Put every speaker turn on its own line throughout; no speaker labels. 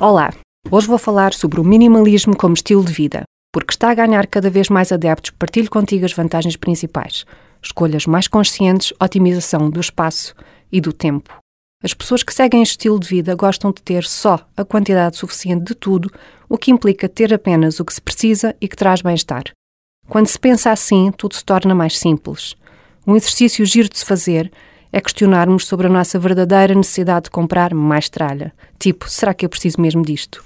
Olá! Hoje vou falar sobre o minimalismo como estilo de vida. Porque está a ganhar cada vez mais adeptos, partilho contigo as vantagens principais. Escolhas mais conscientes, otimização do espaço e do tempo. As pessoas que seguem este estilo de vida gostam de ter só a quantidade suficiente de tudo, o que implica ter apenas o que se precisa e que traz bem-estar. Quando se pensa assim, tudo se torna mais simples. Um exercício giro de se fazer é questionarmos sobre a nossa verdadeira necessidade de comprar mais tralha. Tipo, será que eu preciso mesmo disto?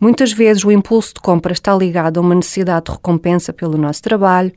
Muitas vezes o impulso de compra está ligado a uma necessidade de recompensa pelo nosso trabalho,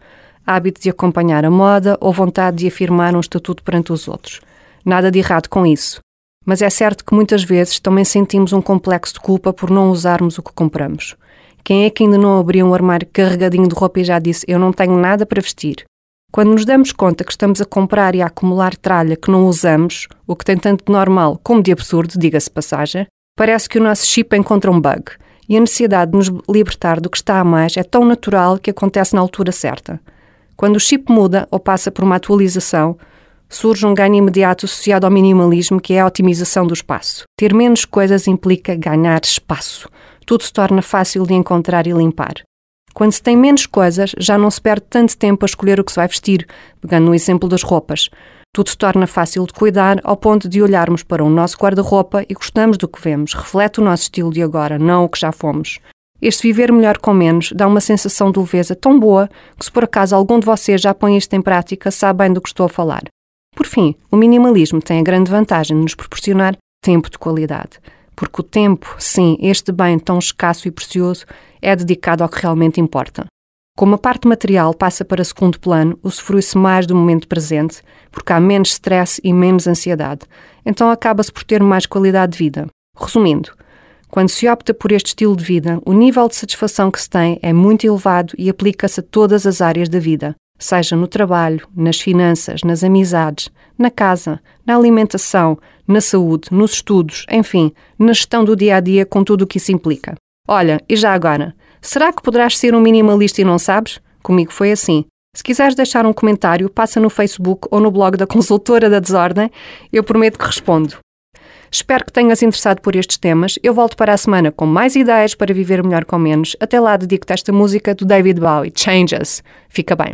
hábito de acompanhar a moda ou vontade de afirmar um estatuto perante os outros. Nada de errado com isso. Mas é certo que muitas vezes também sentimos um complexo de culpa por não usarmos o que compramos. Quem é que ainda não abriu um armário carregadinho de roupa e já disse eu não tenho nada para vestir? Quando nos damos conta que estamos a comprar e a acumular tralha que não usamos, o que tem tanto de normal como de absurdo, diga-se passagem, parece que o nosso chip encontra um bug e a necessidade de nos libertar do que está a mais é tão natural que acontece na altura certa. Quando o chip muda ou passa por uma atualização, surge um ganho imediato associado ao minimalismo, que é a otimização do espaço. Ter menos coisas implica ganhar espaço. Tudo se torna fácil de encontrar e limpar. Quando se tem menos coisas, já não se perde tanto tempo a escolher o que se vai vestir, pegando no exemplo das roupas. Tudo se torna fácil de cuidar ao ponto de olharmos para o nosso guarda-roupa e gostamos do que vemos, reflete o nosso estilo de agora, não o que já fomos. Este viver melhor com menos dá uma sensação de leveza tão boa que, se por acaso algum de vocês já põe isto em prática, sabe bem do que estou a falar. Por fim, o minimalismo tem a grande vantagem de nos proporcionar tempo de qualidade porque o tempo, sim, este bem tão escasso e precioso, é dedicado ao que realmente importa. Como a parte material passa para segundo plano, usufrui-se mais do momento presente, porque há menos stress e menos ansiedade, então acaba-se por ter mais qualidade de vida. Resumindo, quando se opta por este estilo de vida, o nível de satisfação que se tem é muito elevado e aplica-se a todas as áreas da vida, seja no trabalho, nas finanças, nas amizades, na casa, na alimentação, na saúde, nos estudos, enfim, na gestão do dia a dia com tudo o que isso implica. Olha, e já agora, será que poderás ser um minimalista e não sabes? Comigo foi assim. Se quiseres deixar um comentário, passa no Facebook ou no blog da Consultora da Desordem, eu prometo que respondo. Espero que tenhas interessado por estes temas. Eu volto para a semana com mais ideias para viver melhor com menos. Até lá dedico-te esta música do David Bowie, Changes. Fica bem.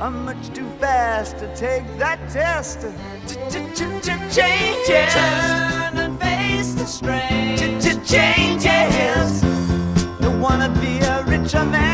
I'm much too fast to take that test. Changes. Turn and face the strain. Changes. Don't wanna be a richer man.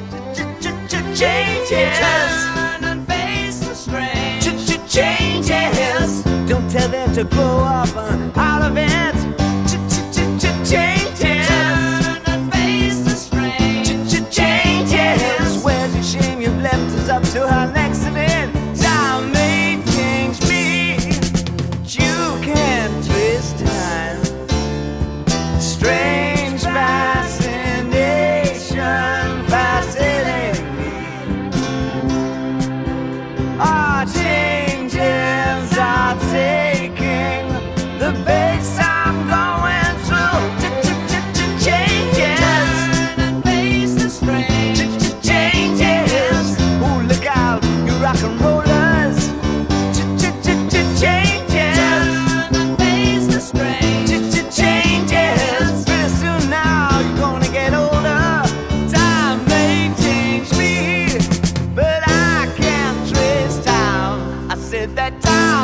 changes. Turn and face the strange. Changes. Don't tell them to grow up.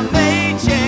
没钱。